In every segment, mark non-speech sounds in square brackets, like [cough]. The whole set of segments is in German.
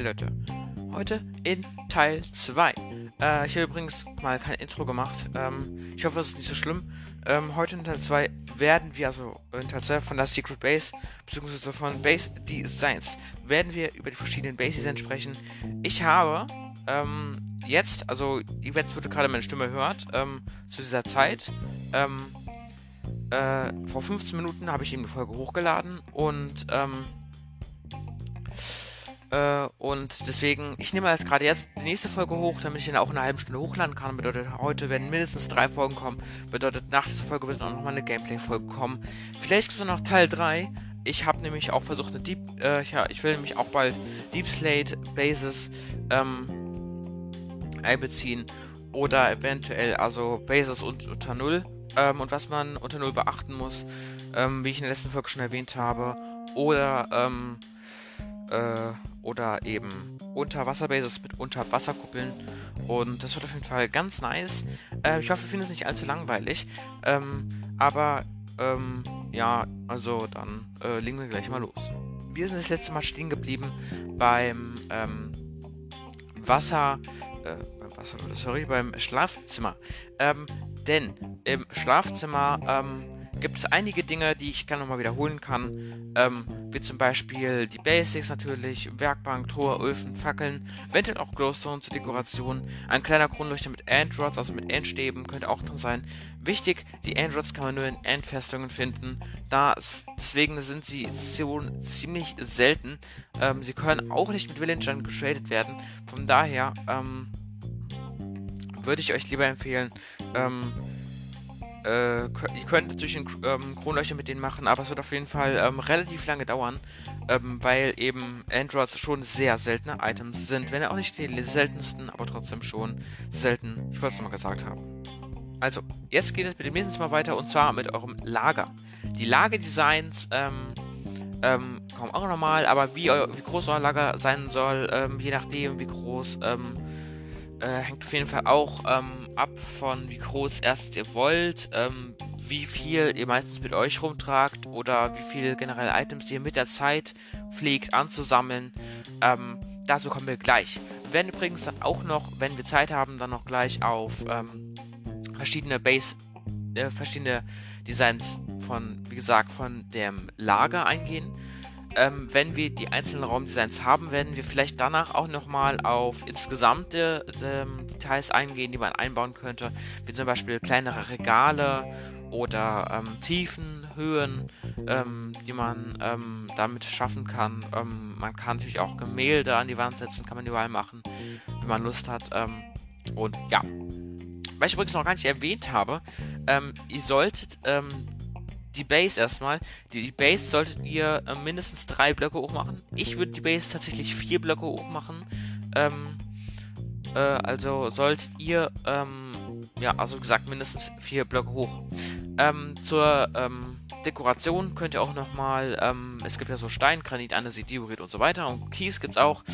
Hi Leute, heute in Teil 2. Äh, ich habe übrigens mal kein Intro gemacht. Ähm, ich hoffe, das ist nicht so schlimm. Ähm, heute in Teil 2 werden wir, also in Teil 2 von der Secret Base, beziehungsweise von Base Designs, werden wir über die verschiedenen Base Designs sprechen. Ich habe ähm, jetzt, also ihr werdet gerade meine Stimme hört, ähm, zu dieser Zeit, ähm, äh, vor 15 Minuten habe ich eben die Folge hochgeladen und ähm, äh, und deswegen, ich nehme jetzt gerade jetzt die nächste Folge hoch, damit ich dann auch in einer halben Stunde hochladen kann. Bedeutet, heute werden mindestens drei Folgen kommen. Bedeutet, nach dieser Folge wird auch nochmal eine Gameplay-Folge kommen. Vielleicht gibt es noch Teil 3. Ich habe nämlich auch versucht, eine Deep, äh, ja, ich will nämlich auch bald Deep Slate Bases ähm, einbeziehen. Oder eventuell, also Bases und, unter Null. Ähm, und was man unter Null beachten muss, ähm, wie ich in der letzten Folge schon erwähnt habe. Oder, ähm, äh, oder eben Unterwasserbases mit Unterwasserkuppeln. Und das wird auf jeden Fall ganz nice. Äh, ich hoffe, ihr findet es nicht allzu langweilig. Ähm, aber ähm, ja, also dann äh, legen wir gleich mal los. Wir sind das letzte Mal stehen geblieben beim ähm, Wasser, äh, beim Wasser, sorry, beim Schlafzimmer. Ähm, denn im Schlafzimmer ähm, gibt es einige Dinge, die ich gerne nochmal wiederholen kann. Ähm, wie zum Beispiel die Basics natürlich, Werkbank, Tor, Öfen, Fackeln, eventuell auch Glowstone zur Dekoration, ein kleiner Kronleuchter mit Androds, also mit Endstäben, könnte auch drin sein. Wichtig, die Androds kann man nur in Endfestungen finden, da deswegen sind sie ziemlich selten. Ähm, sie können auch nicht mit Villagern getradet werden, von daher ähm, würde ich euch lieber empfehlen, ähm, äh, ihr könnt natürlich einen ähm, Kronleuchter mit denen machen, aber es wird auf jeden Fall ähm, relativ lange dauern, ähm, weil eben Androids schon sehr seltene Items sind. Wenn auch nicht die seltensten, aber trotzdem schon selten. Ich wollte es nochmal gesagt haben. Also, jetzt geht es mit dem nächsten Mal weiter und zwar mit eurem Lager. Die Lagerdesigns ähm, ähm, kommen auch nochmal, aber wie, wie groß euer Lager sein soll, ähm, je nachdem wie groß, ähm, äh, hängt auf jeden Fall auch ähm, ab von wie groß erstens ihr wollt, ähm, wie viel ihr meistens mit euch rumtragt oder wie viele generelle Items ihr mit der Zeit pflegt anzusammeln. Ähm, dazu kommen wir gleich. Wir werden übrigens dann auch noch, wenn wir Zeit haben, dann noch gleich auf ähm, verschiedene Base, äh, verschiedene Designs von, wie gesagt, von dem Lager eingehen. Ähm, wenn wir die einzelnen Raumdesigns haben, werden wir vielleicht danach auch nochmal auf insgesamte ähm, Details eingehen, die man einbauen könnte, wie zum Beispiel kleinere Regale oder ähm, Tiefen, Höhen, ähm, die man ähm, damit schaffen kann. Ähm, man kann natürlich auch Gemälde an die Wand setzen, kann man überall machen, wenn man Lust hat. und ja, was ich übrigens noch gar nicht erwähnt habe, ihr solltet die Base erstmal. Die, die Base solltet ihr äh, mindestens drei Blöcke hoch machen. Ich würde die Base tatsächlich vier Blöcke hoch machen. Ähm, äh, also solltet ihr, ähm, ja, also gesagt, mindestens vier Blöcke hoch. Ähm, zur ähm, Dekoration könnt ihr auch nochmal, ähm, es gibt ja so Stein, Granit, Andesit, Diorit und so weiter und Kies gibt es auch.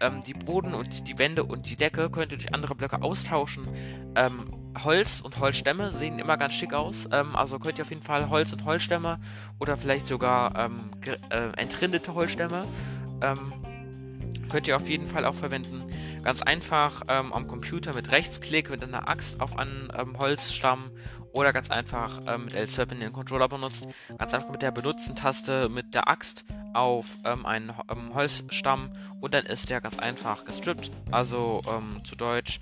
Ähm, die Boden und die Wände und die Decke könnt ihr durch andere Blöcke austauschen. Ähm, Holz und Holzstämme sehen immer ganz schick aus. Ähm, also könnt ihr auf jeden Fall Holz und Holzstämme oder vielleicht sogar ähm, äh, entrindete Holzstämme ähm, könnt ihr auf jeden Fall auch verwenden. Ganz einfach ähm, am Computer mit Rechtsklick mit einer Axt auf einen ähm, Holzstamm oder ganz einfach ähm, mit L12, wenn ihr den Controller benutzt, ganz einfach mit der Benutzen-Taste mit der Axt auf ähm, einen ähm, Holzstamm und dann ist der ganz einfach gestrippt. Also ähm, zu Deutsch,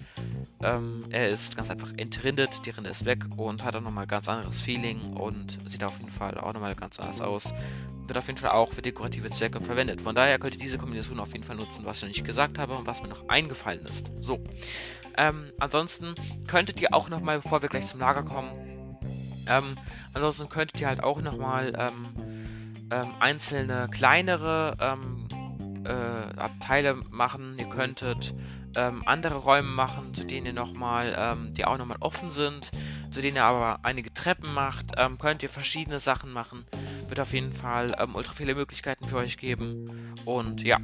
ähm, er ist ganz einfach entrindet, die Rinde ist weg und hat dann nochmal ganz anderes Feeling und sieht auf jeden Fall auch nochmal ganz anders aus. Wird auf jeden Fall auch für dekorative Zwecke verwendet. Von daher könnt ihr diese Kombination auf jeden Fall nutzen, was ich noch nicht gesagt habe und was mir noch eingefallen ist. So. Ähm, ansonsten könntet ihr auch nochmal, bevor wir gleich zum Lager kommen, ähm, ansonsten könntet ihr halt auch nochmal ähm, ähm, einzelne kleinere ähm, äh, Abteile machen. Ihr könntet ähm, andere Räume machen, zu denen ihr nochmal, ähm, die auch nochmal offen sind, zu denen ihr aber einige Treppen macht. Ähm, könnt ihr verschiedene Sachen machen. Wird auf jeden Fall ähm, ultra viele Möglichkeiten für euch geben. Und ja.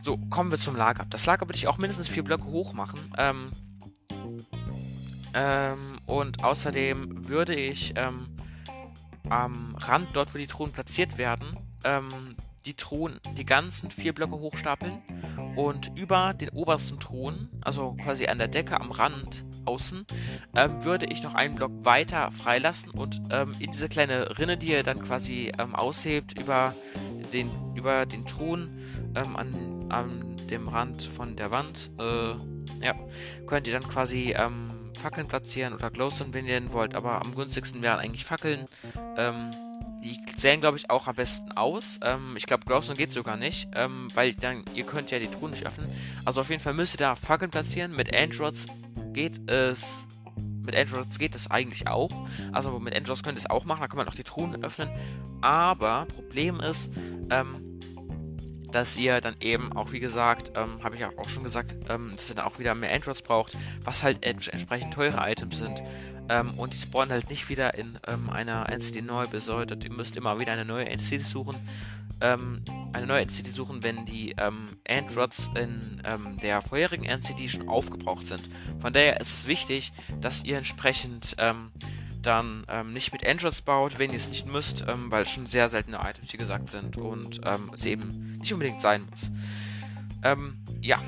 So, kommen wir zum Lager. Das Lager würde ich auch mindestens vier Blöcke hoch machen. Ähm, ähm, und außerdem würde ich ähm, am Rand, dort wo die Truhen platziert werden, ähm, die Truhen, die ganzen vier Blöcke hochstapeln und über den obersten Thron, also quasi an der Decke am Rand außen, ähm, würde ich noch einen Block weiter freilassen und ähm, in diese kleine Rinne, die ihr dann quasi ähm, aushebt über den, über den Thron ähm, an, an dem Rand von der Wand, äh, ja, könnt ihr dann quasi ähm, Fackeln platzieren oder Glowstone, wenn ihr den wollt, aber am günstigsten wären eigentlich Fackeln. Ähm, die sehen, glaube ich, auch am besten aus. Ähm, ich glaube, Glowstone geht sogar nicht, ähm, weil dann, ihr könnt ja die Truhen nicht öffnen. Also auf jeden Fall müsst ihr da Fackeln platzieren. Mit Androids geht es mit Androids geht es eigentlich auch. Also mit Androids könnt ihr es auch machen, da kann man auch die Truhen öffnen. Aber Problem ist, ähm, dass ihr dann eben auch, wie gesagt, ähm, habe ich auch schon gesagt, ähm, dass ihr dann auch wieder mehr Androids braucht, was halt ents entsprechend teure Items sind. Ähm, und die spawnen halt nicht wieder in ähm, einer NCD neu bedeutet, ihr müsst immer wieder eine neue NCD suchen. Ähm, eine neue NCD suchen, wenn die ähm, Androids in der vorherigen NCD schon aufgebraucht sind. Von daher ist es wichtig, dass ihr entsprechend dann ähm, nicht mit Androids baut, wenn ihr es nicht müsst, ähm, weil es schon sehr seltene Items, wie gesagt, sind und ähm, es eben nicht unbedingt sein muss. Ähm, ja,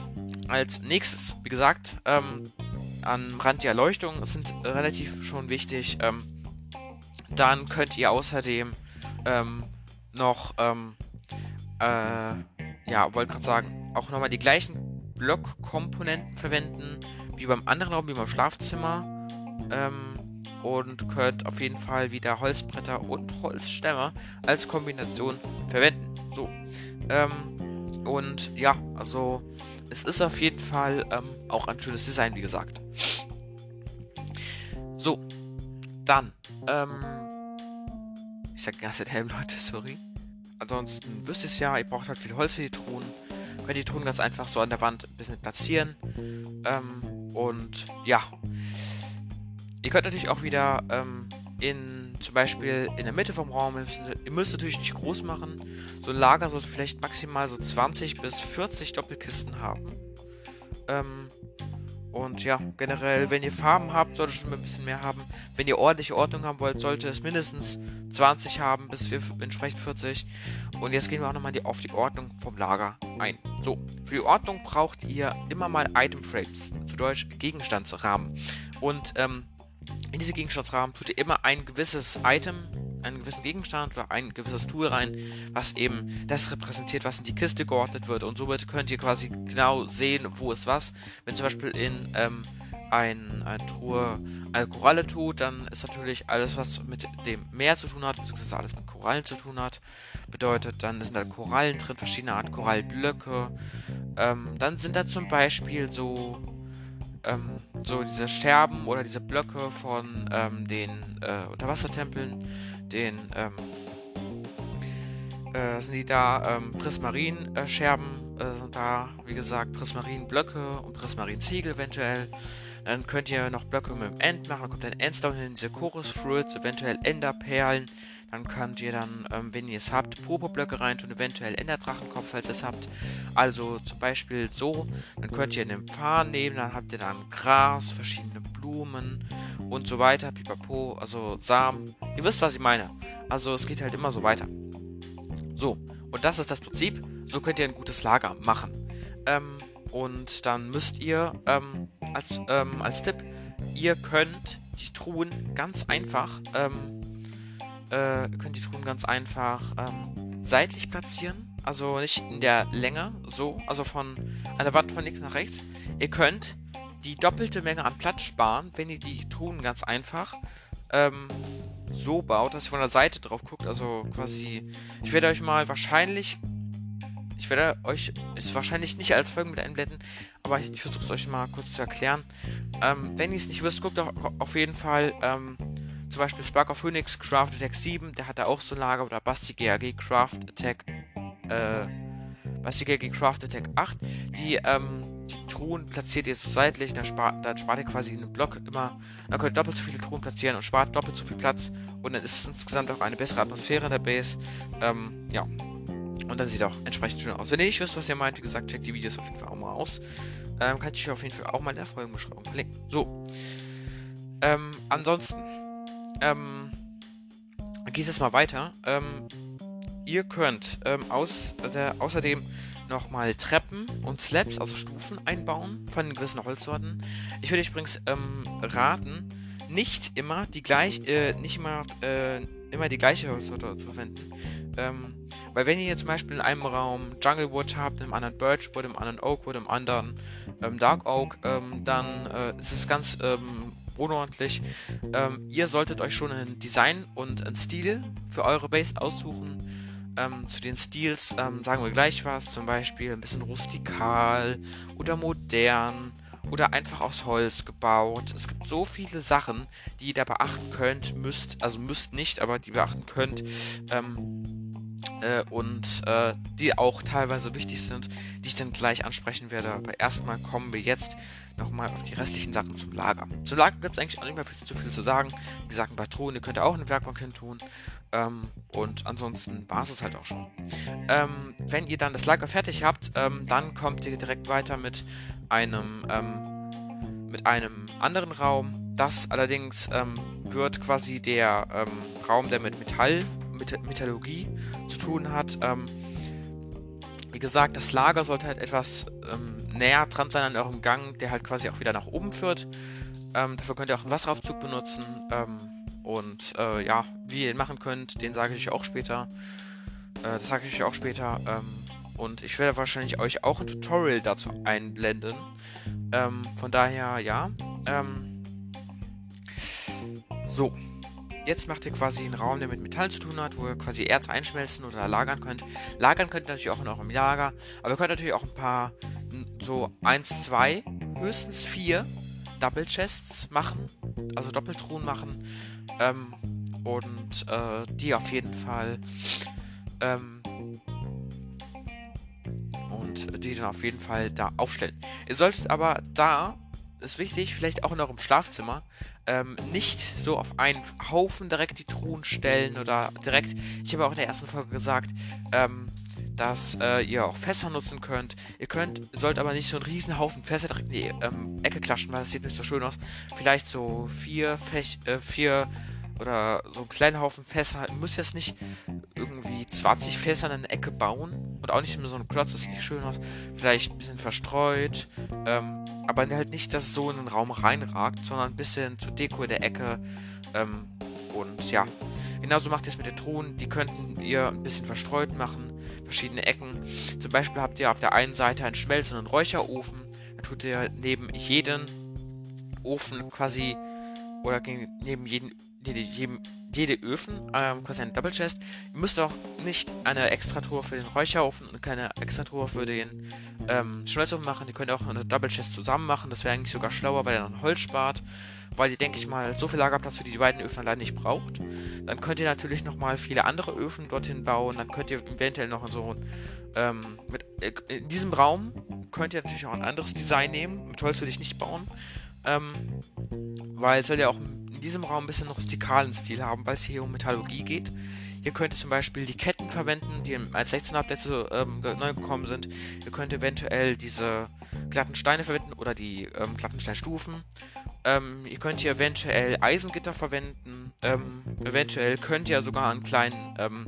als nächstes, wie gesagt, ähm, am Rand die Erleuchtung sind relativ schon wichtig. Ähm, dann könnt ihr außerdem noch, äh, ja, wollte gerade sagen, auch nochmal die gleichen Blockkomponenten verwenden, wie beim anderen Raum, wie beim Schlafzimmer. Ähm, und könnt auf jeden Fall wieder Holzbretter und Holzstämme als Kombination verwenden. So. Ähm, und ja, also es ist auf jeden Fall ähm, auch ein schönes Design, wie gesagt. So, dann, ähm, ich sag die ganze Helm, [laughs] Leute, sorry. Ansonsten wisst ihr es ja, ihr braucht halt viel Holz für die Truhen. Könnt die Truhen ganz einfach so an der Wand ein bisschen platzieren. Ähm, und ja, Ihr könnt natürlich auch wieder ähm, in zum Beispiel in der Mitte vom Raum, ihr müsst natürlich nicht groß machen. So ein Lager sollte vielleicht maximal so 20 bis 40 Doppelkisten haben. Ähm, und ja, generell, wenn ihr Farben habt, sollte schon ein bisschen mehr haben. Wenn ihr ordentliche Ordnung haben wollt, sollte es mindestens 20 haben, bis wir entsprechend 40. Und jetzt gehen wir auch nochmal auf die Ordnung vom Lager ein. So, für die Ordnung braucht ihr immer mal Item Frames, zu Deutsch Gegenstandsrahmen. Und ähm, in diese Gegenstandsrahmen tut ihr immer ein gewisses Item, einen gewissen Gegenstand oder ein gewisses Tool rein, was eben das repräsentiert, was in die Kiste geordnet wird. Und somit könnt ihr quasi genau sehen, wo ist was. Wenn zum Beispiel in ähm, ein, ein Truhe eine Koralle tut, dann ist natürlich alles, was mit dem Meer zu tun hat, beziehungsweise alles mit Korallen zu tun hat, bedeutet, dann sind da Korallen drin, verschiedene Art Korallblöcke. Ähm, dann sind da zum Beispiel so ähm, so diese Scherben oder diese Blöcke von ähm, den äh, Unterwassertempeln, den ähm, äh, sind die da ähm, Prismarin-Scherben, äh, sind da, wie gesagt, Prismarin-Blöcke und Prismarin-Ziegel eventuell. Dann könnt ihr noch Blöcke mit dem End machen, dann kommt ein Endstone hin, diese Chorus-Fruits, eventuell Enderperlen. Dann könnt ihr dann, ähm, wenn ihr es habt, Popo-Blöcke reintun, eventuell Enderdrachenkopf, falls ihr es habt. Also zum Beispiel so. Dann könnt ihr einen Pfahl nehmen, dann habt ihr dann Gras, verschiedene Blumen und so weiter, pipapo, also Samen. Ihr wisst, was ich meine. Also es geht halt immer so weiter. So, und das ist das Prinzip. So könnt ihr ein gutes Lager machen. Ähm, und dann müsst ihr ähm, als, ähm, als Tipp, ihr könnt die Truhen ganz einfach ähm, äh, könnt die Truhen ganz einfach ähm, seitlich platzieren. Also nicht in der Länge, so, also von an der Wand von links nach rechts. Ihr könnt die doppelte Menge an Platz sparen, wenn ihr die Truhen ganz einfach ähm, so baut, dass ihr von der Seite drauf guckt. Also quasi, ich werde euch mal wahrscheinlich, ich werde euch, ist wahrscheinlich nicht als Folgen mit einblenden, aber ich, ich versuche es euch mal kurz zu erklären. Ähm, wenn ihr es nicht wisst, guckt doch auf jeden Fall ähm, zum Beispiel Spark of Phoenix Craft Attack 7, der hat da auch so ein Lager, oder Basti GAG Craft Attack, äh, Basti GAG Craft Attack 8, die, ähm, die Truhen platziert ihr so seitlich, dann spart, dann spart ihr quasi einen Block immer, dann könnt ihr doppelt so viele Truhen platzieren und spart doppelt so viel Platz und dann ist es insgesamt auch eine bessere Atmosphäre in der Base, ähm, ja. Und dann sieht auch entsprechend schön aus. Wenn ihr nicht wisst, was ihr meint, wie gesagt, checkt die Videos auf jeden Fall auch mal aus. Ähm, kann ich euch auf jeden Fall auch mal in der Folgenbeschreibung verlinken. So. Ähm, ansonsten ähm, geht es mal weiter. Ähm, ihr könnt ähm, aus, äh, außerdem nochmal Treppen und Slabs, also Stufen einbauen von gewissen Holzsorten. Ich würde übrigens ähm, raten, nicht immer die gleich, äh, nicht immer, äh, immer die gleiche Holzsorte zu verwenden. Ähm, weil wenn ihr jetzt zum Beispiel in einem Raum Jungle Wood habt, im anderen Birch Wood, im anderen Oak Wood, im anderen ähm, Dark Oak, ähm, dann äh, ist es ganz ähm, unordentlich. Ähm, ihr solltet euch schon ein Design und ein Stil für eure Base aussuchen. Ähm, zu den Stils ähm, sagen wir gleich was, zum Beispiel ein bisschen rustikal oder modern oder einfach aus Holz gebaut. Es gibt so viele Sachen, die ihr da beachten könnt, müsst, also müsst nicht, aber die beachten könnt. Ähm, äh, und äh, die auch teilweise wichtig sind, die ich dann gleich ansprechen werde. Aber erstmal kommen wir jetzt nochmal auf die restlichen Sachen zum Lager. Zum Lager gibt es eigentlich auch nicht mehr viel zu viel zu sagen. Wie gesagt, ein Truhen, ihr könnt auch eine Werkbank hin tun. Ähm, und ansonsten war es es halt auch schon. Ähm, wenn ihr dann das Lager fertig habt, ähm, dann kommt ihr direkt weiter mit einem, ähm, mit einem anderen Raum. Das allerdings ähm, wird quasi der ähm, Raum, der mit Metall mit Metallurgie zu tun hat. Ähm, wie gesagt, das Lager sollte halt etwas ähm, näher dran sein an eurem Gang, der halt quasi auch wieder nach oben führt. Ähm, dafür könnt ihr auch einen Wasseraufzug benutzen. Ähm, und äh, ja, wie ihr den machen könnt, den sage ich euch auch später. Äh, das sage ich euch auch später. Ähm, und ich werde wahrscheinlich euch auch ein Tutorial dazu einblenden. Ähm, von daher, ja. so. Jetzt macht ihr quasi einen Raum, der mit Metall zu tun hat, wo ihr quasi Erz einschmelzen oder lagern könnt. Lagern könnt ihr natürlich auch in eurem Lager, aber ihr könnt natürlich auch ein paar, so 1, 2, höchstens 4 Double Chests machen, also Doppeltruhen machen. Ähm, und äh, die auf jeden Fall ähm, und die dann auf jeden Fall da aufstellen. Ihr solltet aber da ist wichtig, vielleicht auch in eurem Schlafzimmer, ähm, nicht so auf einen Haufen direkt die Truhen stellen oder direkt. Ich habe auch in der ersten Folge gesagt, ähm, dass äh, ihr auch Fässer nutzen könnt. Ihr könnt, sollt aber nicht so einen riesen Haufen Fässer direkt in die ähm, Ecke klatschen, weil das sieht nicht so schön aus. Vielleicht so vier, Fech, äh, vier oder so einen kleinen Haufen Fässer. Ihr müsst jetzt nicht irgendwie 20 Fässer in eine Ecke bauen und auch nicht mit so einem Klotz, das sieht nicht schön aus. Vielleicht ein bisschen verstreut. Ähm, aber halt nicht, dass es so in den Raum reinragt, sondern ein bisschen zur Deko in der Ecke. Ähm, und ja, genauso macht ihr es mit den Truhen. Die könnten ihr ein bisschen verstreut machen, verschiedene Ecken. Zum Beispiel habt ihr auf der einen Seite einen Schmelz- und einen Räucherofen. Da tut ihr neben jeden Ofen quasi oder neben jeden, jedem jede Öfen, ähm, quasi eine Double Chest. Ihr müsst auch nicht eine extra Truhe für den Räucherofen und keine extra Truhe für den ähm, Schmelzofen machen. Ihr könnt auch eine Double Chest zusammen machen. Das wäre eigentlich sogar schlauer, weil ihr dann Holz spart. Weil ihr, denke ich mal, so viel Lagerplatz für die beiden Öfen allein nicht braucht. Dann könnt ihr natürlich nochmal viele andere Öfen dorthin bauen. Dann könnt ihr eventuell noch so ähm, mit, äh, in diesem Raum könnt ihr natürlich auch ein anderes Design nehmen. Mit Holz würde ich nicht bauen. Ähm, weil es soll ja auch diesem Raum ein bisschen rustikalen Stil haben, weil es hier um Metallurgie geht. Ihr könnt zum Beispiel die Ketten verwenden, die als 16 Absätze ähm, neu gekommen sind. Ihr könnt eventuell diese glatten Steine verwenden oder die ähm, glatten Steinstufen. Ähm, ihr könnt hier eventuell Eisengitter verwenden. Ähm, eventuell könnt ihr sogar einen kleinen ähm,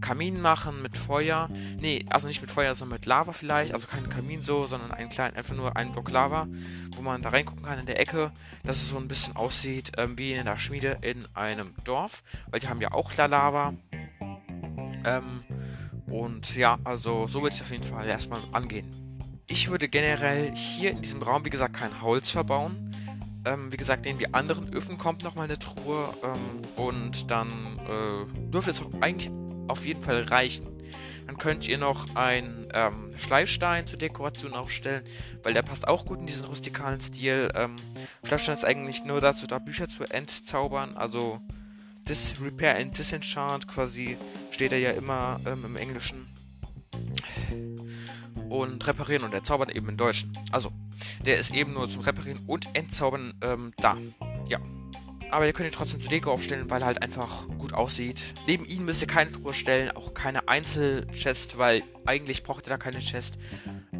Kamin machen mit Feuer. Nee, also nicht mit Feuer, sondern mit Lava vielleicht. Also kein Kamin so, sondern einen kleinen, einfach nur einen Block Lava, wo man da reingucken kann in der Ecke, dass es so ein bisschen aussieht ähm, wie in der Schmiede in einem Dorf. Weil die haben ja auch Lava. Ähm, und ja, also so wird es auf jeden Fall erstmal angehen. Ich würde generell hier in diesem Raum, wie gesagt, kein Holz verbauen. Ähm, wie gesagt, in die anderen Öfen kommt nochmal eine Truhe ähm, und dann äh, dürfte es auch eigentlich auf jeden Fall reichen. Dann könnt ihr noch einen ähm, Schleifstein zur Dekoration aufstellen, weil der passt auch gut in diesen rustikalen Stil. Ähm, Schleifstein ist eigentlich nur dazu da, Bücher zu entzaubern, also Dis Repair and Disenchant quasi steht er ja immer ähm, im Englischen. Und reparieren und entzaubern eben im Deutschen. Also, der ist eben nur zum Reparieren und Entzaubern ähm, da. Ja. Aber ihr könnt ihn trotzdem zur Deko aufstellen, weil er halt einfach gut aussieht. Neben ihm müsst ihr keine Truhe stellen, auch keine Einzelchest, weil eigentlich braucht ihr da keine Chest.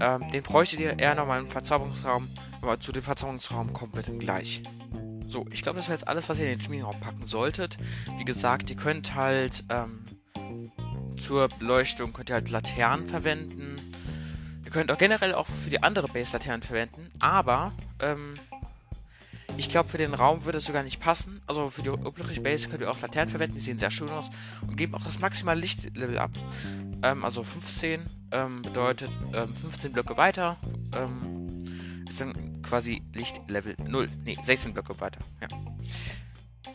Ähm, den bräuchtet ihr eher nochmal im Verzauberungsraum. Aber zu dem Verzauberungsraum kommen wir dann gleich. So, ich glaube, das wäre jetzt alles, was ihr in den Schmiedenraum packen solltet. Wie gesagt, ihr könnt halt ähm, zur Beleuchtung könnt ihr halt Laternen verwenden. könnt auch generell auch für die andere Base-Laternen verwenden, aber ähm, ich glaube, für den Raum würde es sogar nicht passen. Also für die übliche Base könnt ihr auch Laternen verwenden, die sehen sehr schön aus und geben auch das maximale Lichtlevel ab. Ähm, also 15 ähm, bedeutet 15 ähm, Blöcke weiter ähm, ist dann quasi Lichtlevel 0. Ne, 16 Blöcke weiter. Ja.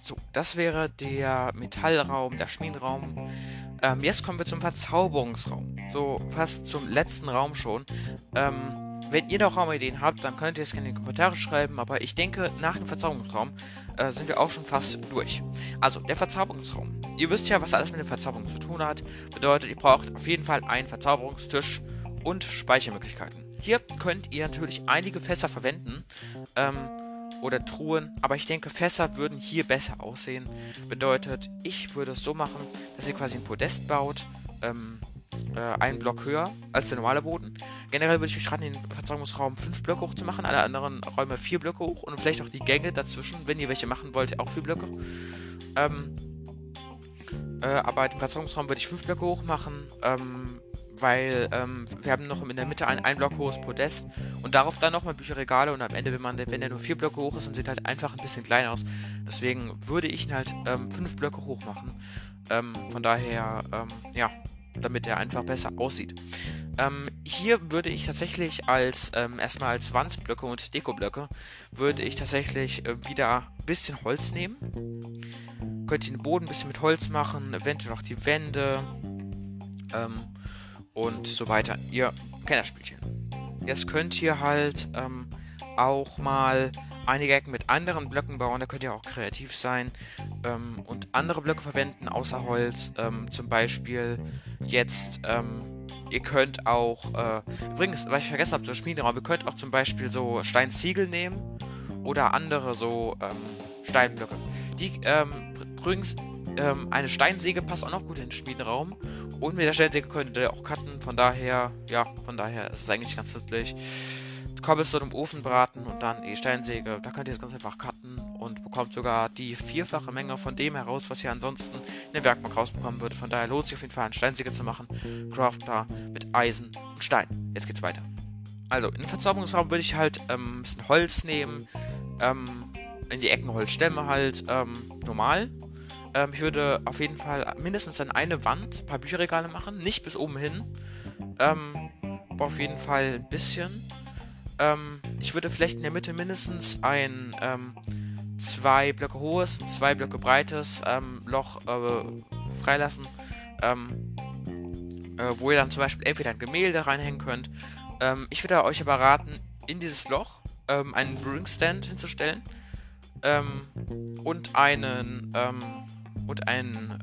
So, das wäre der Metallraum, der Schmiedenraum. Ähm, jetzt kommen wir zum Verzauberungsraum. So fast zum letzten Raum schon. Ähm, wenn ihr noch Raumideen habt, dann könnt ihr es gerne in die Kommentare schreiben, aber ich denke, nach dem Verzauberungsraum äh, sind wir auch schon fast durch. Also, der Verzauberungsraum. Ihr wisst ja, was alles mit der Verzauberung zu tun hat. Bedeutet, ihr braucht auf jeden Fall einen Verzauberungstisch und Speichermöglichkeiten. Hier könnt ihr natürlich einige Fässer verwenden. Ähm, oder Truhen, aber ich denke, Fässer würden hier besser aussehen. Bedeutet, ich würde es so machen, dass ihr quasi ein Podest baut, ähm, äh, einen Block höher als der normale Boden. Generell würde ich euch raten, den Verzeugungsraum 5 Blöcke hoch zu machen, alle anderen Räume 4 Blöcke hoch und vielleicht auch die Gänge dazwischen, wenn ihr welche machen wollt, auch 4 Blöcke. Ähm, äh, aber den Verzeugungsraum würde ich 5 Blöcke hoch machen, ähm, weil ähm, wir haben noch in der Mitte ein 1 Block hohes Podest und darauf dann nochmal Bücherregale und am Ende, wenn man wenn der nur 4 Blöcke hoch ist, dann sieht halt einfach ein bisschen klein aus. Deswegen würde ich ihn halt 5 ähm, Blöcke hoch machen. Ähm, von daher, ähm, ja, damit er einfach besser aussieht. Ähm, hier würde ich tatsächlich als ähm, erstmal als Wandblöcke und Dekoblöcke würde ich tatsächlich äh, wieder ein bisschen Holz nehmen. Könnt ihr den Boden ein bisschen mit Holz machen, eventuell auch die Wände ähm, und so weiter. Ihr kennt das Spielchen. Jetzt könnt ihr halt ähm, auch mal einige Ecken mit anderen Blöcken bauen, da könnt ihr auch kreativ sein ähm, und andere Blöcke verwenden außer Holz. Ähm, zum Beispiel jetzt, ähm, ihr könnt auch, äh, übrigens, was ich vergessen habe, so Schmiederaum, ihr könnt auch zum Beispiel so Steinziegel nehmen oder andere so ähm, Steinblöcke. Die, ähm, übrigens, ähm, eine Steinsäge passt auch noch gut in den Schmiedenraum. Und mit der Steinsäge könnt ihr auch cutten, von daher, ja, von daher ist es eigentlich ganz nützlich. Cobblestone im Ofen braten und dann die Steinsäge. Da könnt ihr es ganz einfach cutten und bekommt sogar die vierfache Menge von dem heraus, was ihr ansonsten in der Werkbank rausbekommen würdet. Von daher lohnt sich auf jeden Fall, eine Steinsäge zu machen. Craftbar mit Eisen und Stein. Jetzt geht's weiter. Also, in den Verzauberungsraum würde ich halt ähm, ein bisschen Holz nehmen. Ähm, in die Ecken Holzstämme halt ähm, normal. Ähm, ich würde auf jeden Fall mindestens an eine Wand ein paar Bücherregale machen. Nicht bis oben hin. Ähm, aber auf jeden Fall ein bisschen. Ähm, ich würde vielleicht in der Mitte mindestens ein ähm, zwei Blöcke hohes und zwei Blöcke breites ähm, Loch äh, freilassen, ähm, äh, wo ihr dann zum Beispiel entweder ein Gemälde reinhängen könnt. Ähm, ich würde euch aber raten, in dieses Loch ähm, einen Brewing Stand hinzustellen und einen und einen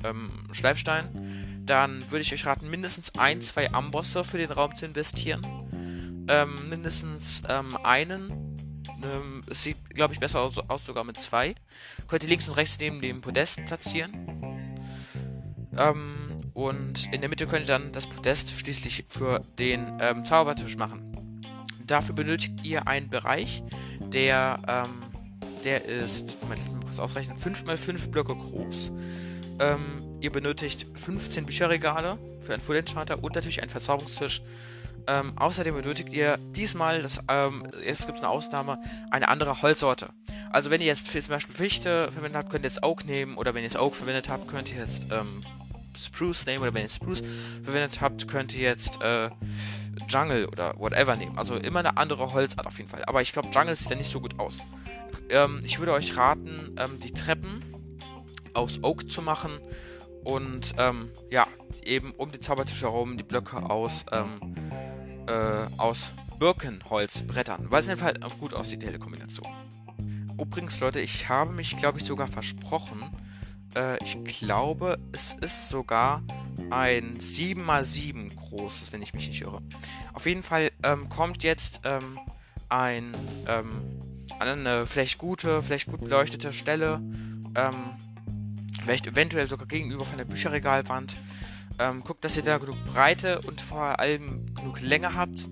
Schleifstein. Dann würde ich euch raten, mindestens ein, zwei Ambosse für den Raum zu investieren ähm, mindestens ähm, einen. Ähm, es sieht, glaube ich, besser aus, aus, sogar mit zwei. Könnt ihr links und rechts neben dem Podest platzieren. Ähm, und in der Mitte könnt ihr dann das Podest schließlich für den ähm, Zaubertisch machen. Dafür benötigt ihr einen Bereich, der, ähm, der ist, Moment, ich mal kurz ausrechnen, 5 x 5 Blöcke groß. Ihr benötigt 15 Bücherregale für einen Full Enchanter und natürlich einen Verzauberungstisch ähm, außerdem benötigt ihr diesmal, das, ähm, es gibt eine Ausnahme, eine andere Holzsorte. Also wenn ihr jetzt zum Beispiel Fichte verwendet habt, könnt ihr jetzt Oak nehmen oder wenn ihr jetzt Oak verwendet habt, könnt ihr jetzt ähm, Spruce nehmen oder wenn ihr Spruce verwendet habt, könnt ihr jetzt äh, Jungle oder whatever nehmen. Also immer eine andere Holzart auf jeden Fall. Aber ich glaube, Jungle sieht ja nicht so gut aus. Ähm, ich würde euch raten, ähm, die Treppen aus Oak zu machen und ähm, ja, eben um die Zaubertische herum die Blöcke aus ähm, äh, aus Birkenholzbrettern, weil es einfach halt gut aussieht, die helle Kombination. Übrigens, Leute, ich habe mich, glaube ich, sogar versprochen. Äh, ich glaube, es ist sogar ein 7x7 großes, wenn ich mich nicht irre. Auf jeden Fall ähm, kommt jetzt ähm, ein, ähm, eine vielleicht gute, vielleicht gut beleuchtete Stelle, ähm, vielleicht eventuell sogar gegenüber von der Bücherregalwand, ähm, guckt, dass ihr da genug Breite und vor allem genug Länge habt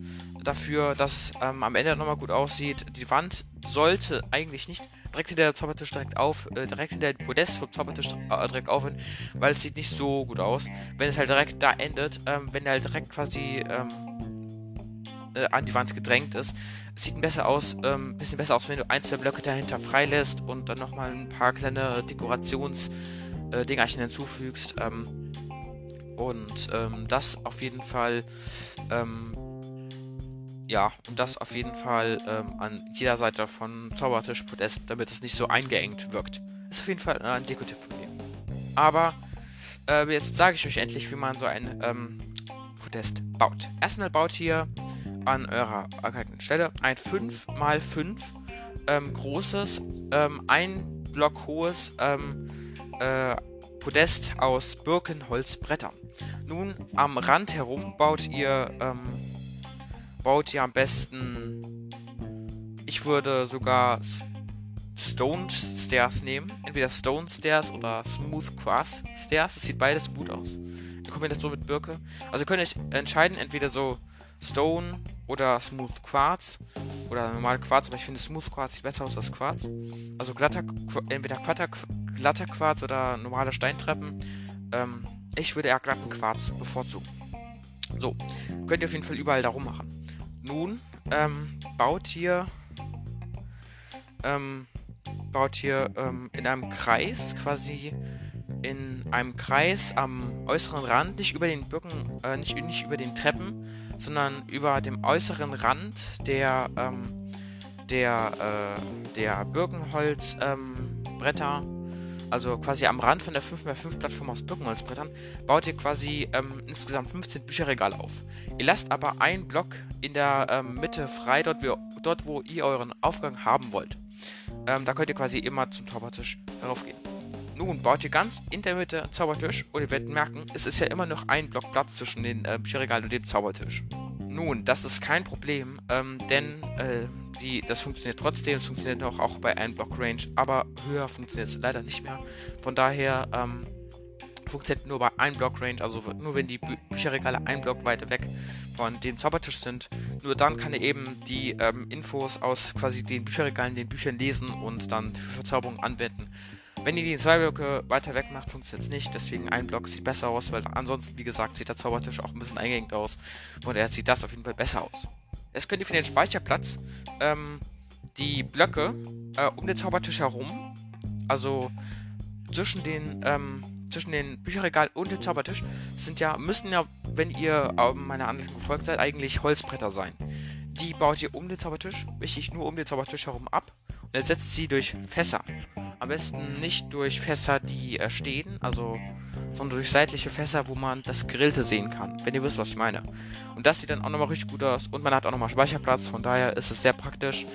dafür, dass ähm, am Ende nochmal gut aussieht. Die Wand sollte eigentlich nicht direkt hinter der Zaubertisch direkt auf, äh, direkt hinter der Podest vom Zaubertisch äh, direkt aufhören, weil es sieht nicht so gut aus. Wenn es halt direkt da endet, ähm, wenn er halt direkt quasi, ähm, äh, an die Wand gedrängt ist. Es sieht ein besser aus, ähm, bisschen besser aus, wenn du ein, zwei Blöcke dahinter freilässt und dann nochmal ein paar kleine Dekorationsdingerchen äh, hinzufügst. Ähm, und ähm, das auf jeden Fall, ähm, ja, und das auf jeden Fall ähm, an jeder Seite von Zaubertisch Podest, damit es nicht so eingeengt wirkt. Ist auf jeden Fall ein Dekotipp von mir. Aber äh, jetzt sage ich euch endlich, wie man so ein ähm, Podest baut. Erstmal baut ihr an eurer erkalteten Stelle ein 5x5 ähm, großes, ähm, ein Block hohes ähm, äh, Podest aus Birkenholzbrettern. Nun am Rand herum baut ihr ähm, baut ihr am besten ich würde sogar Stone Stairs nehmen. Entweder Stone Stairs oder Smooth Quartz Stairs. Das sieht beides gut aus. In Kombination mit Birke. Also ihr könnt euch entscheiden, entweder so Stone oder Smooth Quartz. Oder normale Quarz, aber ich finde Smooth Quartz sieht besser aus als Quarz. Also glatter, entweder glatter, glatter Quarz oder normale Steintreppen. Ähm, ich würde eher glatten Quarz bevorzugen. So, könnt ihr auf jeden Fall überall darum machen. Nun ähm, baut ihr ähm, baut hier ähm, in einem Kreis quasi in einem Kreis am äußeren Rand, nicht über den Birken, äh, nicht, nicht über den Treppen, sondern über dem äußeren Rand der, ähm, der, äh, der Birkenholzbretter, ähm, also quasi am Rand von der 5x5 Plattform aus Birkenholzbrettern, baut ihr quasi ähm, insgesamt 15 Bücherregale auf. Ihr lasst aber einen Block in der ähm, Mitte frei, dort, wir, dort wo ihr euren Aufgang haben wollt. Ähm, da könnt ihr quasi immer zum Zaubertisch heraufgehen. Nun baut ihr ganz in der Mitte einen Zaubertisch und ihr werdet merken, es ist ja immer noch ein Block Platz zwischen dem äh, Bücherregal und dem Zaubertisch. Nun, das ist kein Problem, ähm, denn äh, die, das funktioniert trotzdem, es funktioniert auch, auch bei 1 Block Range, aber höher funktioniert es leider nicht mehr. Von daher ähm, funktioniert nur bei 1 Block Range, also nur wenn die Bü Bücherregale ein Block weiter weg von dem Zaubertisch sind. Nur dann kann er eben die ähm, Infos aus quasi den Bücherregalen, den Büchern lesen und dann Verzauberung anwenden. Wenn ihr die zwei Blöcke weiter weg macht, funktioniert es nicht. Deswegen ein Block sieht besser aus, weil ansonsten, wie gesagt, sieht der Zaubertisch auch ein bisschen eingeengt aus. Und daher sieht das auf jeden Fall besser aus. Jetzt könnt ihr für den Speicherplatz ähm, die Blöcke äh, um den Zaubertisch herum, also zwischen den ähm, zwischen den Bücherregal und dem Zaubertisch sind ja, müssen ja, wenn ihr ähm, meiner Anleitung gefolgt seid, eigentlich Holzbretter sein. Die baut ihr um den Zaubertisch, wichtig nur um den Zaubertisch herum ab und ersetzt sie durch Fässer. Am besten nicht durch Fässer, die äh, stehen, also sondern durch seitliche Fässer, wo man das Grillte sehen kann, wenn ihr wisst, was ich meine. Und das sieht dann auch nochmal richtig gut aus und man hat auch nochmal Speicherplatz, von daher ist es sehr praktisch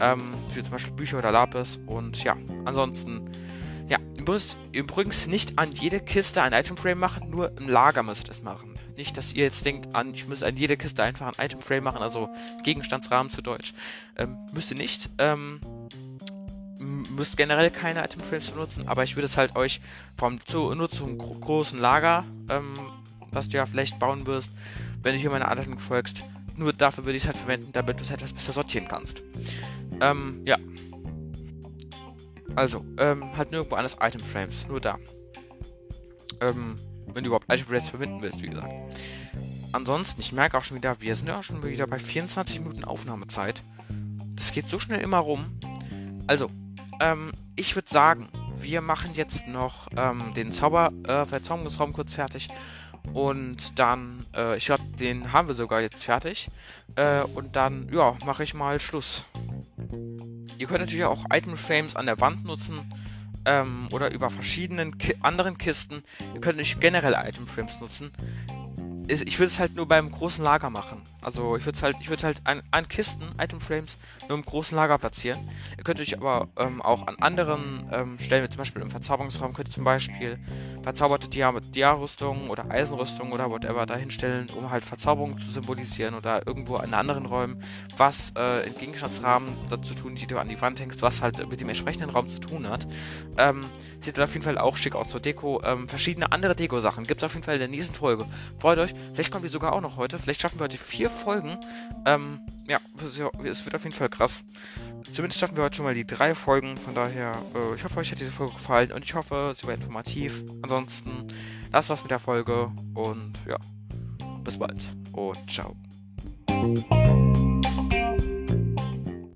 ähm, für zum Beispiel Bücher oder Lapis und ja, ansonsten ja, ihr müsst übrigens nicht an jede Kiste ein Itemframe machen, nur im Lager müsst ihr das machen. Nicht, dass ihr jetzt denkt, an, ich muss an jede Kiste einfach ein Itemframe machen, also Gegenstandsrahmen zu Deutsch. Ähm, müsst ihr nicht. Ähm, müsst generell keine Itemframes benutzen, aber ich würde es halt euch vom zu, nur zum gro großen Lager, ähm, was du ja vielleicht bauen wirst, wenn du hier meine Anleitung folgst, nur dafür würde ich es halt verwenden, damit du es etwas besser sortieren kannst. Ähm, ja. Also, ähm, halt nirgendwo anders Item Frames, nur da. Ähm, wenn du überhaupt Item Frames verwenden willst, wie gesagt. Ansonsten, ich merke auch schon wieder, wir sind ja auch schon wieder bei 24 Minuten Aufnahmezeit. Das geht so schnell immer rum. Also, ähm, ich würde sagen, wir machen jetzt noch ähm, den Zauber, äh, Verzauberungsraum kurz fertig. Und dann, äh, ich glaube, den haben wir sogar jetzt fertig. Äh, und dann, ja, mache ich mal Schluss. Ihr könnt natürlich auch Item Frames an der Wand nutzen ähm, oder über verschiedenen Ki anderen Kisten. Ihr könnt natürlich generell Item Frames nutzen ich würde es halt nur beim großen Lager machen. Also ich würde halt, ich würde halt an, an, Kisten, Item Frames, nur im großen Lager platzieren. Ihr könnt euch aber ähm, auch an anderen ähm, Stellen, wie zum Beispiel im Verzauberungsraum, könnt ihr zum Beispiel verzauberte Dia-Rüstungen oder Eisenrüstungen oder whatever dahinstellen, um halt Verzauberungen zu symbolisieren oder irgendwo in anderen Räumen, was äh, in Gegenstandsrahmen dazu tun, die du an die Wand hängst, was halt mit dem entsprechenden Raum zu tun hat. Ähm, sieht auf jeden Fall auch schick aus zur Deko. Ähm, verschiedene andere Deko-Sachen gibt es auf jeden Fall in der nächsten Folge. Freut euch, Vielleicht kommt die sogar auch noch heute. Vielleicht schaffen wir heute vier Folgen. Ähm, ja, es wird auf jeden Fall krass. Zumindest schaffen wir heute schon mal die drei Folgen. Von daher, äh, ich hoffe, euch hat diese Folge gefallen und ich hoffe, sie war informativ. Ansonsten, das war's mit der Folge und ja, bis bald und ciao.